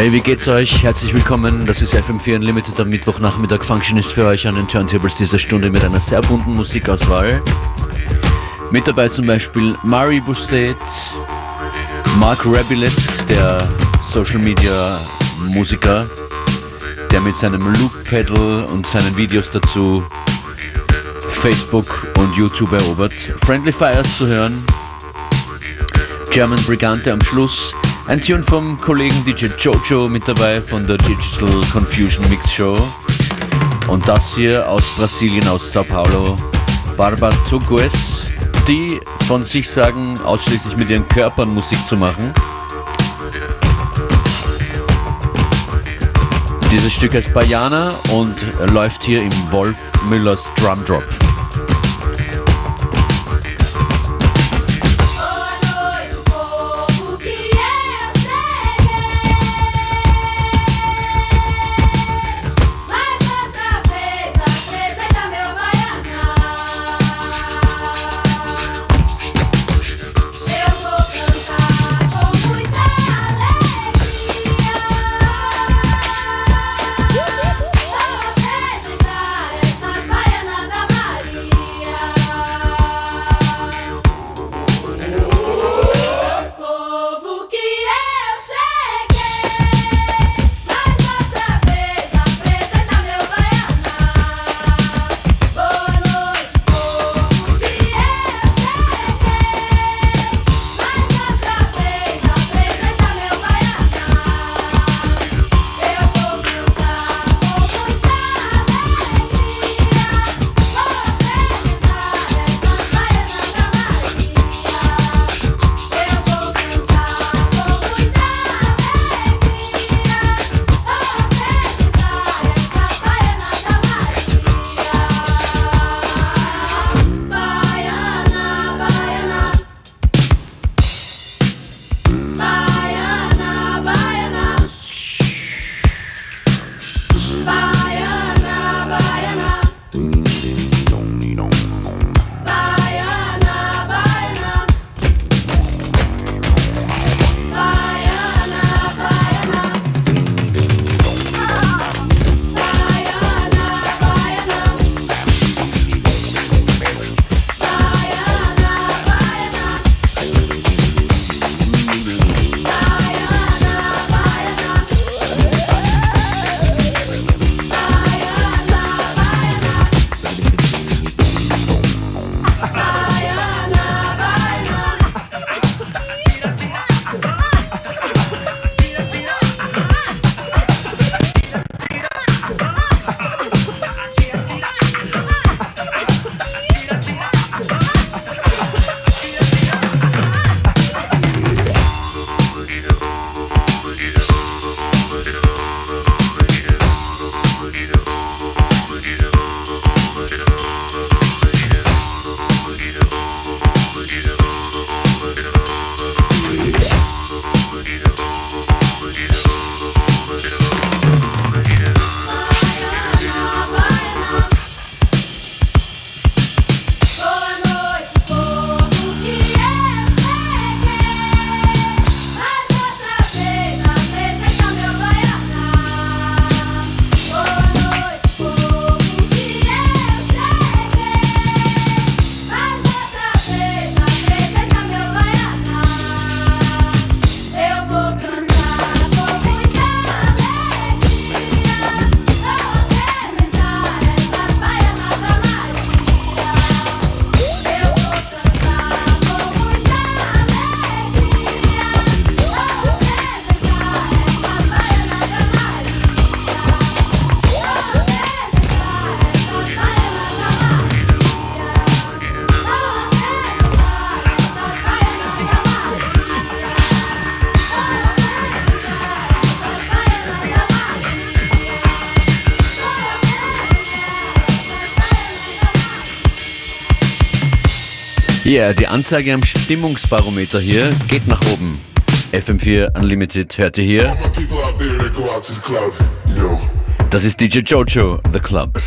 Hey, wie geht's euch? Herzlich willkommen. Das ist FM4 Unlimited am Mittwochnachmittag. Functionist für euch an den Turntables dieser Stunde mit einer sehr bunten Musikauswahl. Mit dabei zum Beispiel Mari Bustet, Mark Rabilet, der Social Media Musiker, der mit seinem Loop Pedal und seinen Videos dazu Facebook und YouTube erobert. Friendly Fires zu hören. German Brigante am Schluss. Ein Tune vom Kollegen DJ Jojo mit dabei von der Digital Confusion Mix Show. Und das hier aus Brasilien, aus Sao Paulo, Barba Tugues, die von sich sagen, ausschließlich mit ihren Körpern Musik zu machen. Dieses Stück heißt Bayana und läuft hier im Wolf Müllers Drum Drop. Yeah, die Anzeige am Stimmungsbarometer hier geht nach oben. FM4 Unlimited hört ihr hier. Das ist DJ Jojo, The Club.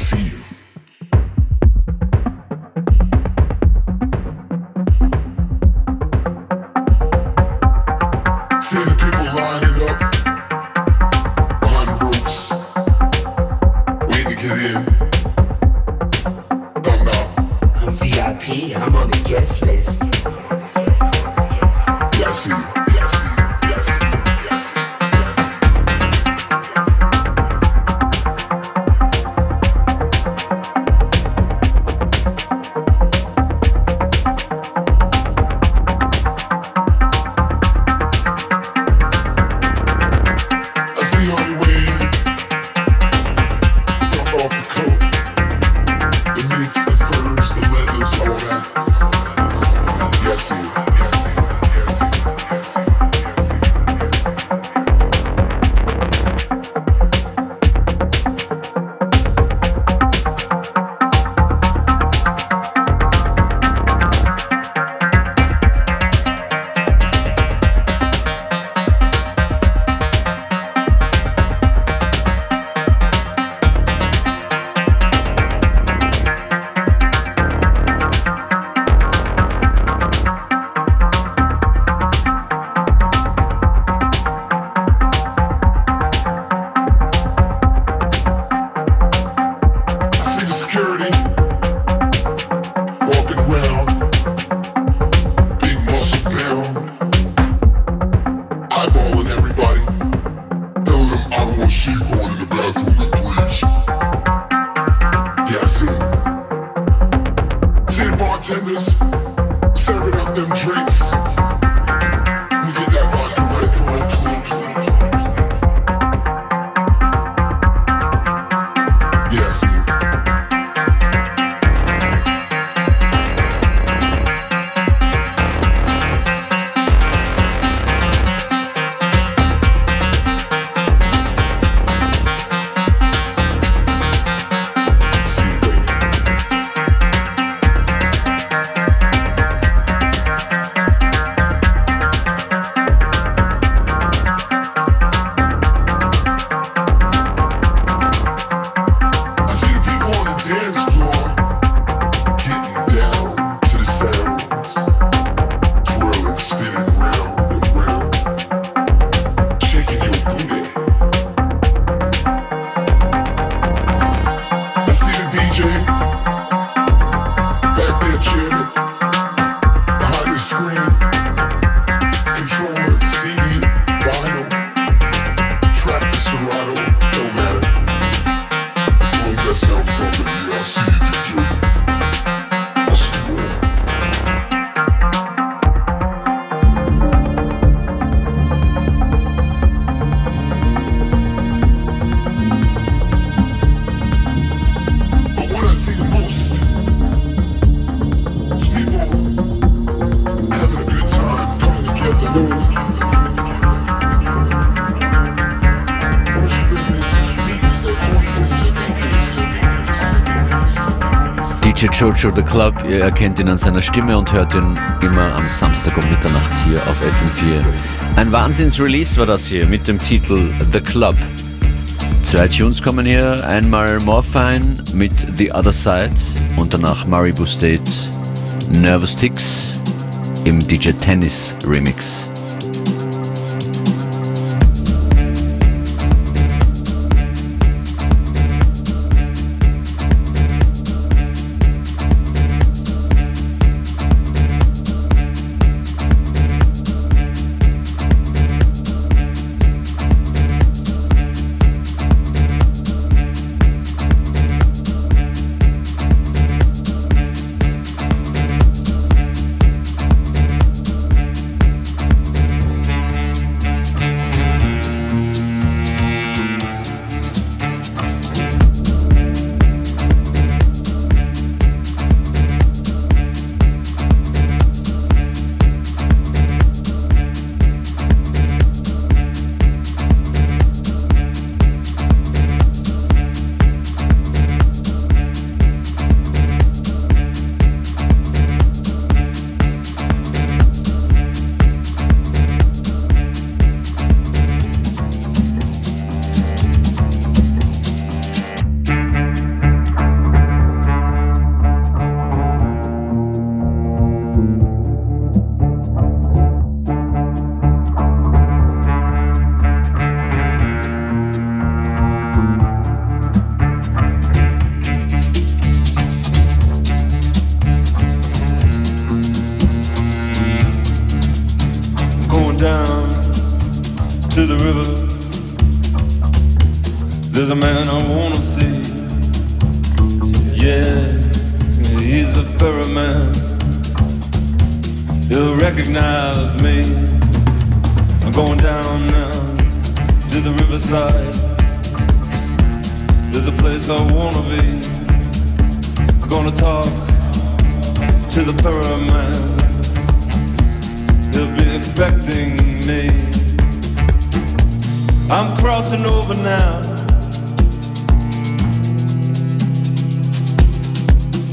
The Club. Ihr erkennt ihn an seiner Stimme und hört ihn immer am Samstag um Mitternacht hier auf FM4. Ein Wahnsinns-Release war das hier mit dem Titel The Club. Zwei Tunes kommen hier, einmal Morphine mit The Other Side und danach Maribu State Nervous Ticks im DJ Tennis Remix. They'll be expecting me. I'm crossing over now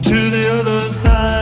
to the other side.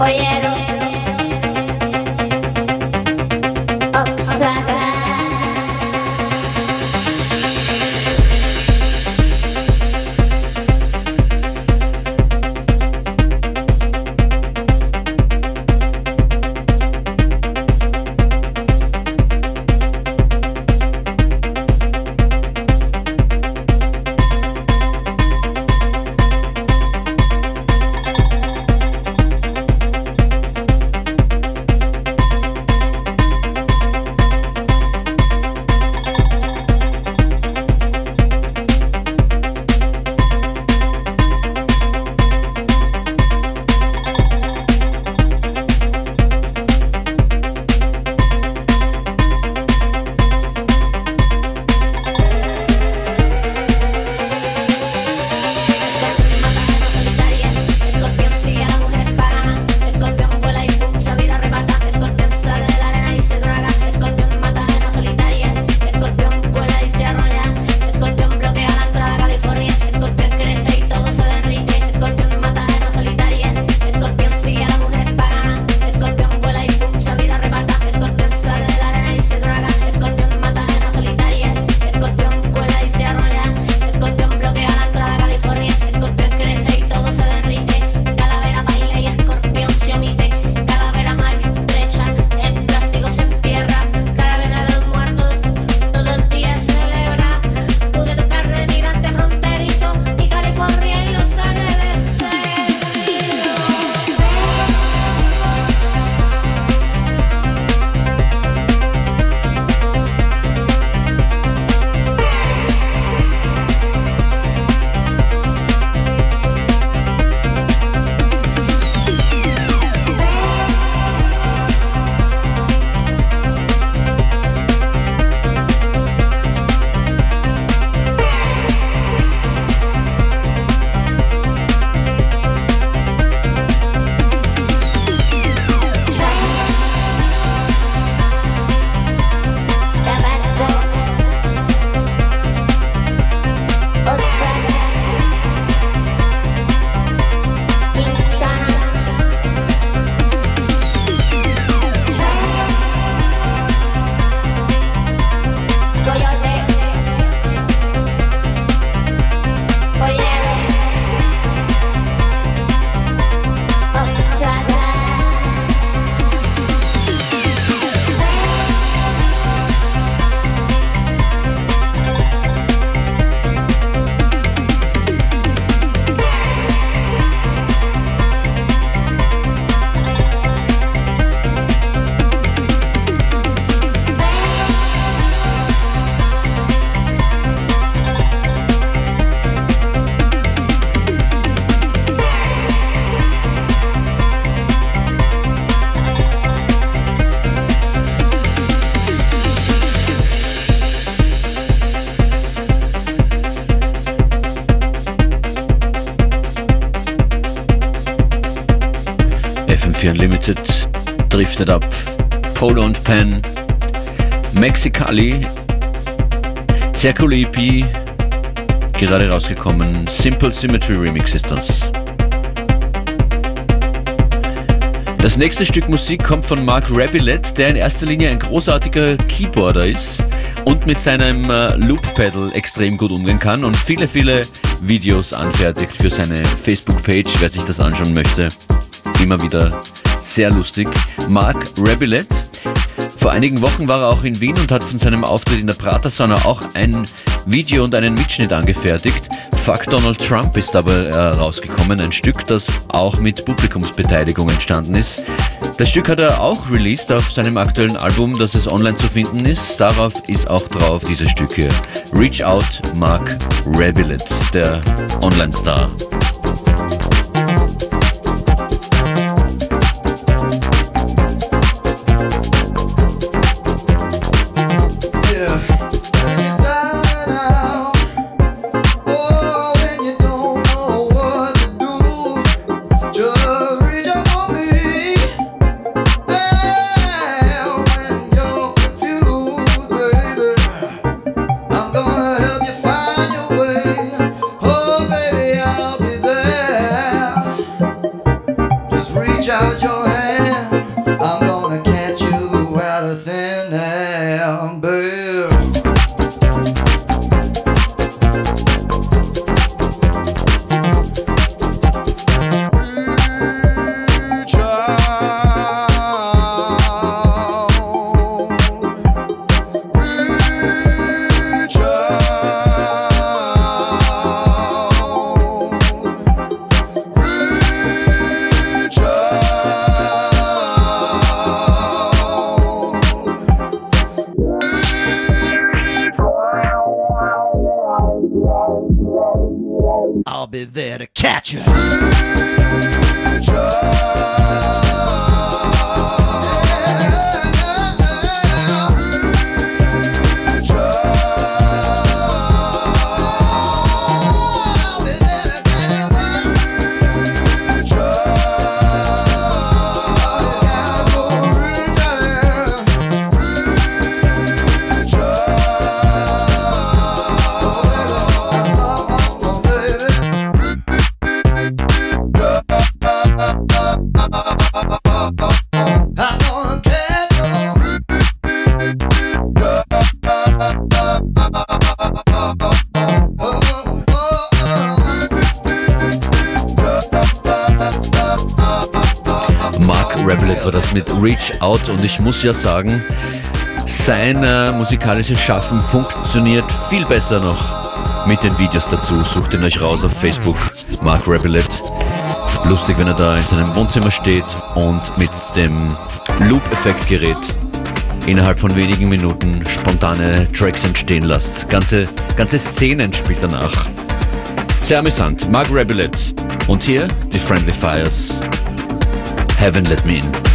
Oh yeah. Drifted Up, Polo und Pen, Mexicali, coole EP, gerade rausgekommen, Simple Symmetry Remix ist das. Das nächste Stück Musik kommt von Mark Rabillet, der in erster Linie ein großartiger Keyboarder ist und mit seinem äh, Loop Pedal extrem gut umgehen kann und viele, viele Videos anfertigt für seine Facebook-Page, wer sich das anschauen möchte. Immer wieder sehr lustig. Mark Rabillet. Vor einigen Wochen war er auch in Wien und hat von seinem Auftritt in der Pratersauna auch ein Video und einen Mitschnitt angefertigt. Fuck Donald Trump ist aber äh, rausgekommen, ein Stück, das auch mit Publikumsbeteiligung entstanden ist. Das Stück hat er auch released auf seinem aktuellen Album, das es online zu finden ist. Darauf ist auch drauf dieses Stück hier. Reach Out Mark Rebillet, der Online-Star. Reach muss ja sagen, sein äh, musikalisches Schaffen funktioniert viel besser noch mit den Videos dazu. Sucht ihn euch raus auf Facebook, Mark Rebillet. Lustig, wenn er da in seinem Wohnzimmer steht und mit dem Loop-Effektgerät innerhalb von wenigen Minuten spontane Tracks entstehen lässt. Ganze, ganze Szenen spielt danach. Sehr amüsant. Mark Rebillet. Und hier die Friendly Fires. Heaven Let Me In.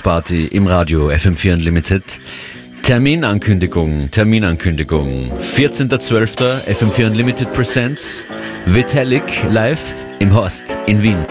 Nachmittagsparty im Radio FM4 Unlimited. Terminankündigung, Terminankündigung. 14.12. FM4 Unlimited Presents Vitalik live im Horst in Wien.